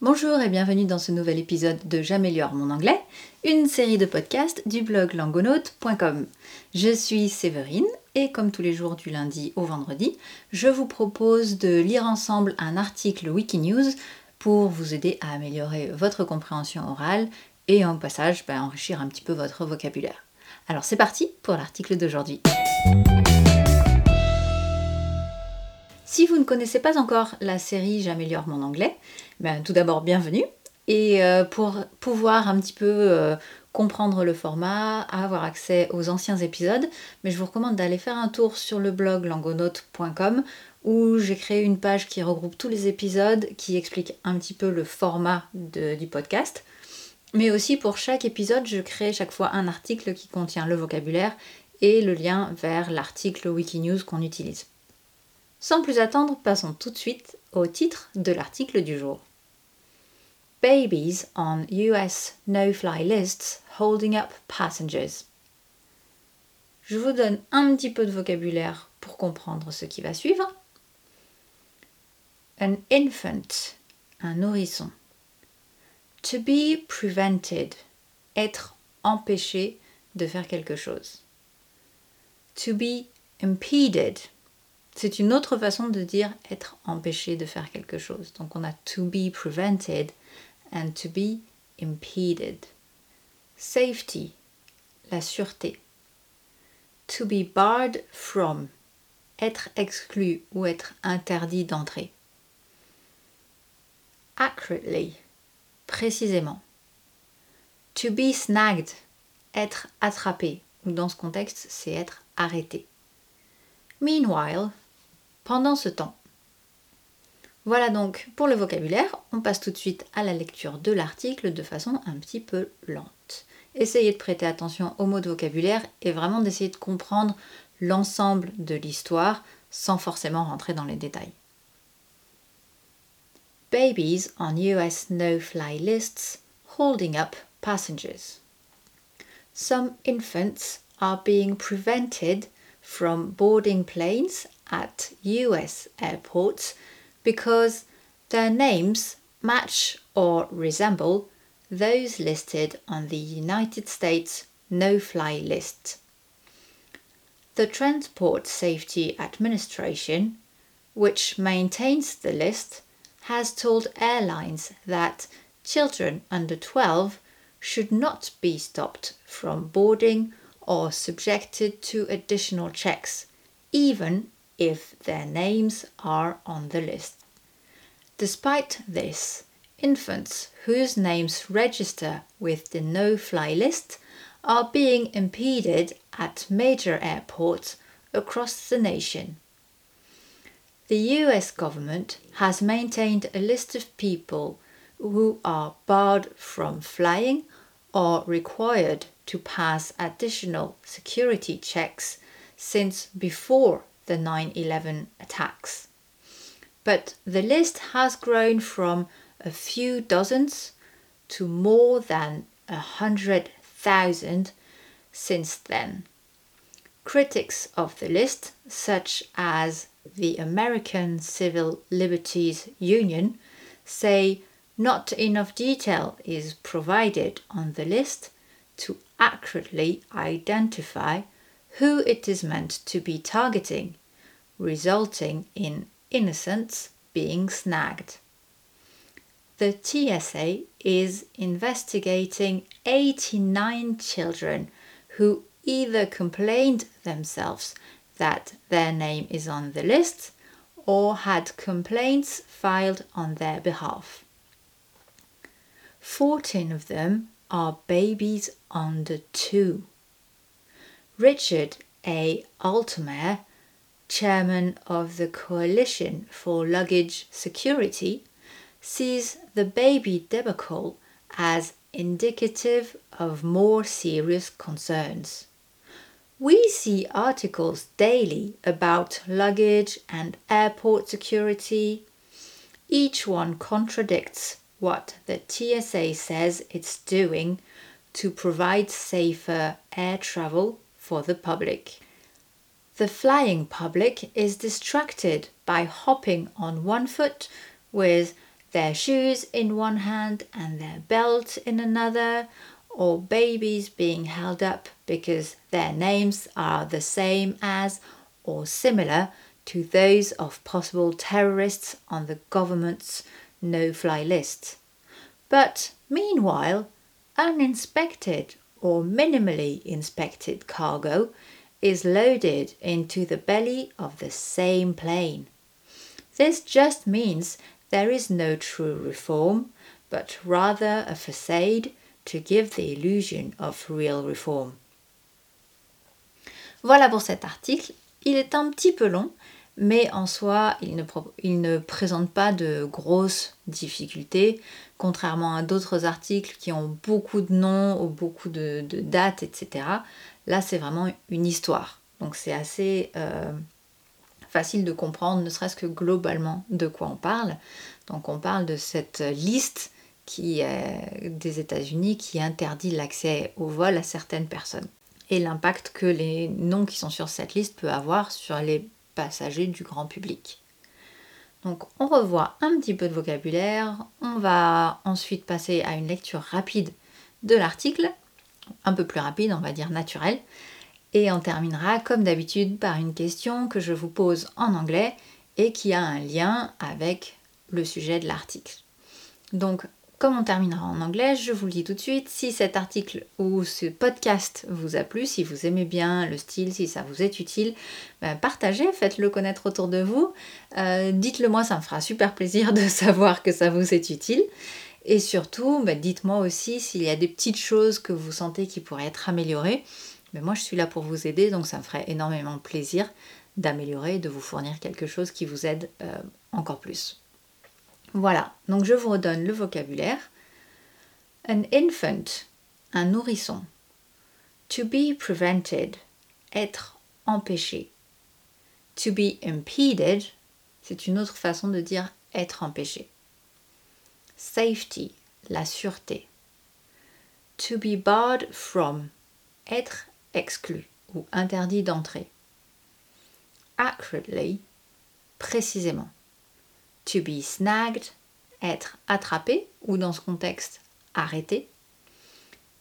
Bonjour et bienvenue dans ce nouvel épisode de J'améliore mon anglais, une série de podcasts du blog langonaute.com. Je suis Séverine et comme tous les jours du lundi au vendredi, je vous propose de lire ensemble un article Wikinews pour vous aider à améliorer votre compréhension orale et en passage bah, enrichir un petit peu votre vocabulaire. Alors c'est parti pour l'article d'aujourd'hui. Si vous ne connaissez pas encore la série J'améliore mon anglais, ben, tout d'abord bienvenue. Et euh, pour pouvoir un petit peu euh, comprendre le format, avoir accès aux anciens épisodes, mais je vous recommande d'aller faire un tour sur le blog langonote.com où j'ai créé une page qui regroupe tous les épisodes, qui explique un petit peu le format du podcast. Mais aussi pour chaque épisode, je crée chaque fois un article qui contient le vocabulaire et le lien vers l'article Wikinews qu'on utilise. Sans plus attendre, passons tout de suite au titre de l'article du jour. Babies on US no-fly lists holding up passengers. Je vous donne un petit peu de vocabulaire pour comprendre ce qui va suivre. An infant, un nourrisson. To be prevented, être empêché de faire quelque chose. To be impeded, c'est une autre façon de dire être empêché de faire quelque chose. Donc on a to be prevented and to be impeded. Safety, la sûreté. To be barred from, être exclu ou être interdit d'entrer. Accurately, précisément. To be snagged, être attrapé, ou dans ce contexte, c'est être arrêté. Meanwhile, pendant ce temps. Voilà donc pour le vocabulaire, on passe tout de suite à la lecture de l'article de façon un petit peu lente. Essayez de prêter attention aux mots de vocabulaire et vraiment d'essayer de comprendre l'ensemble de l'histoire sans forcément rentrer dans les détails. Babies on US no-fly lists holding up passengers. Some infants are being prevented from boarding planes at US airports because their names match or resemble those listed on the United States no fly list. The Transport Safety Administration, which maintains the list, has told airlines that children under 12 should not be stopped from boarding or subjected to additional checks, even if their names are on the list. Despite this, infants whose names register with the no fly list are being impeded at major airports across the nation. The US government has maintained a list of people who are barred from flying or required to pass additional security checks since before the 9 11 attacks. But the list has grown from a few dozens to more than a hundred thousand since then. Critics of the list, such as the American Civil Liberties Union, say not enough detail is provided on the list to accurately identify who it is meant to be targeting, resulting in innocents being snagged. The TSA is investigating 89 children who either complained themselves that their name is on the list or had complaints filed on their behalf. 14 of them are babies under two. Richard A. Altomare, chairman of the Coalition for Luggage Security, sees the baby debacle as indicative of more serious concerns. We see articles daily about luggage and airport security. Each one contradicts what the TSA says it's doing to provide safer air travel for the public. The flying public is distracted by hopping on one foot with their shoes in one hand and their belt in another, or babies being held up because their names are the same as or similar to those of possible terrorists on the government's no fly list. But meanwhile, uninspected or minimally inspected cargo is loaded into the belly of the same plane. This just means there is no true reform, but rather a facade to give the illusion of real reform. Voilà pour cet article. Il est un petit peu long, mais en soi, il ne, présente pas de grosses difficultés, contrairement à d'autres articles qui ont beaucoup de noms ou beaucoup de, dates, etc. Là, c'est vraiment une histoire. Donc c'est assez euh, facile de comprendre, ne serait-ce que globalement, de quoi on parle. Donc on parle de cette liste qui des États-Unis qui interdit l'accès au vol à certaines personnes et l'impact que les noms qui sont sur cette liste peuvent avoir sur les passagers du grand public. Donc on revoit un petit peu de vocabulaire, on va ensuite passer à une lecture rapide de l'article, un peu plus rapide, on va dire naturel, et on terminera comme d'habitude par une question que je vous pose en anglais et qui a un lien avec le sujet de l'article. Donc comme on terminera en anglais, je vous le dis tout de suite, si cet article ou ce podcast vous a plu, si vous aimez bien le style, si ça vous est utile, ben, partagez, faites-le connaître autour de vous. Euh, dites-le moi, ça me fera super plaisir de savoir que ça vous est utile. Et surtout, ben, dites-moi aussi s'il y a des petites choses que vous sentez qui pourraient être améliorées. Mais moi, je suis là pour vous aider, donc ça me ferait énormément plaisir d'améliorer, de vous fournir quelque chose qui vous aide euh, encore plus. Voilà, donc je vous redonne le vocabulaire. An infant, un nourrisson. To be prevented, être empêché. To be impeded, c'est une autre façon de dire être empêché. Safety, la sûreté. To be barred from, être exclu ou interdit d'entrer. Accurately, précisément. To be snagged, être attrapé ou dans ce contexte arrêté.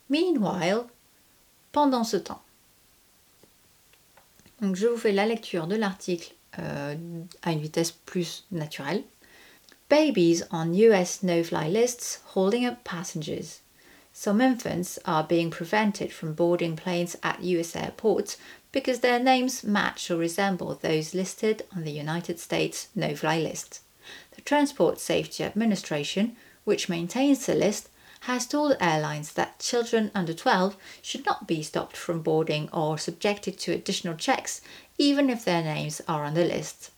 Meanwhile, pendant ce temps. Donc je vous fais la lecture de l'article euh, à une vitesse plus naturelle. Babies on US no-fly lists holding up passengers. Some infants are being prevented from boarding planes at US airports because their names match or resemble those listed on the United States no-fly list. The Transport Safety Administration, which maintains the list, has told airlines that children under 12 should not be stopped from boarding or subjected to additional checks, even if their names are on the list.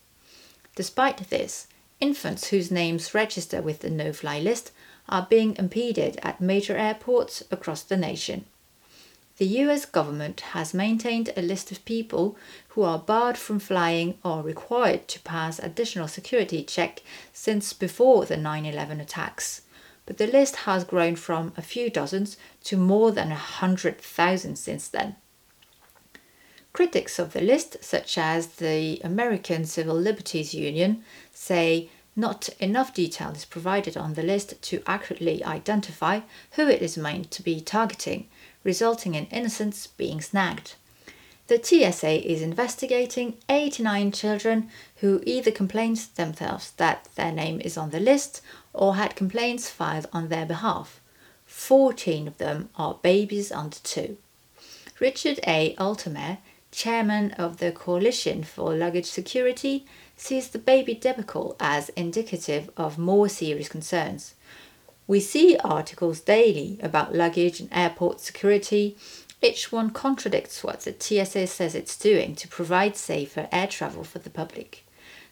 Despite this, infants whose names register with the no fly list are being impeded at major airports across the nation. The US government has maintained a list of people who are barred from flying or required to pass additional security check since before the 9/11 attacks. But the list has grown from a few dozens to more than a hundred thousand since then. Critics of the list, such as the American Civil Liberties Union, say not enough detail is provided on the list to accurately identify who it is meant to be targeting, resulting in innocents being snagged. The TSA is investigating 89 children who either complained themselves that their name is on the list or had complaints filed on their behalf. 14 of them are babies under two. Richard A. Altomare, chairman of the Coalition for Luggage Security, sees the baby debacle as indicative of more serious concerns. We see articles daily about luggage and airport security. Each one contradicts what the TSA says it's doing to provide safer air travel for the public.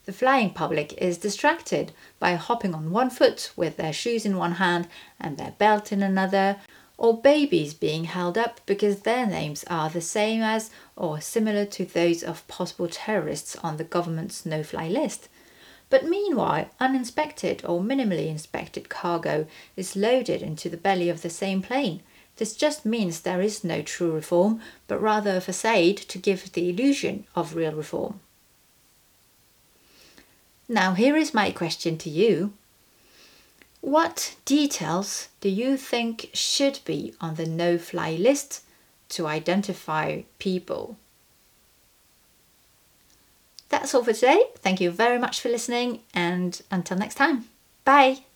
The flying public is distracted by hopping on one foot with their shoes in one hand and their belt in another, or babies being held up because their names are the same as or similar to those of possible terrorists on the government's no fly list. But meanwhile, uninspected or minimally inspected cargo is loaded into the belly of the same plane. This just means there is no true reform, but rather a facade to give the illusion of real reform. Now, here is my question to you What details do you think should be on the no fly list to identify people? That's all for today. Thank you very much for listening, and until next time, bye.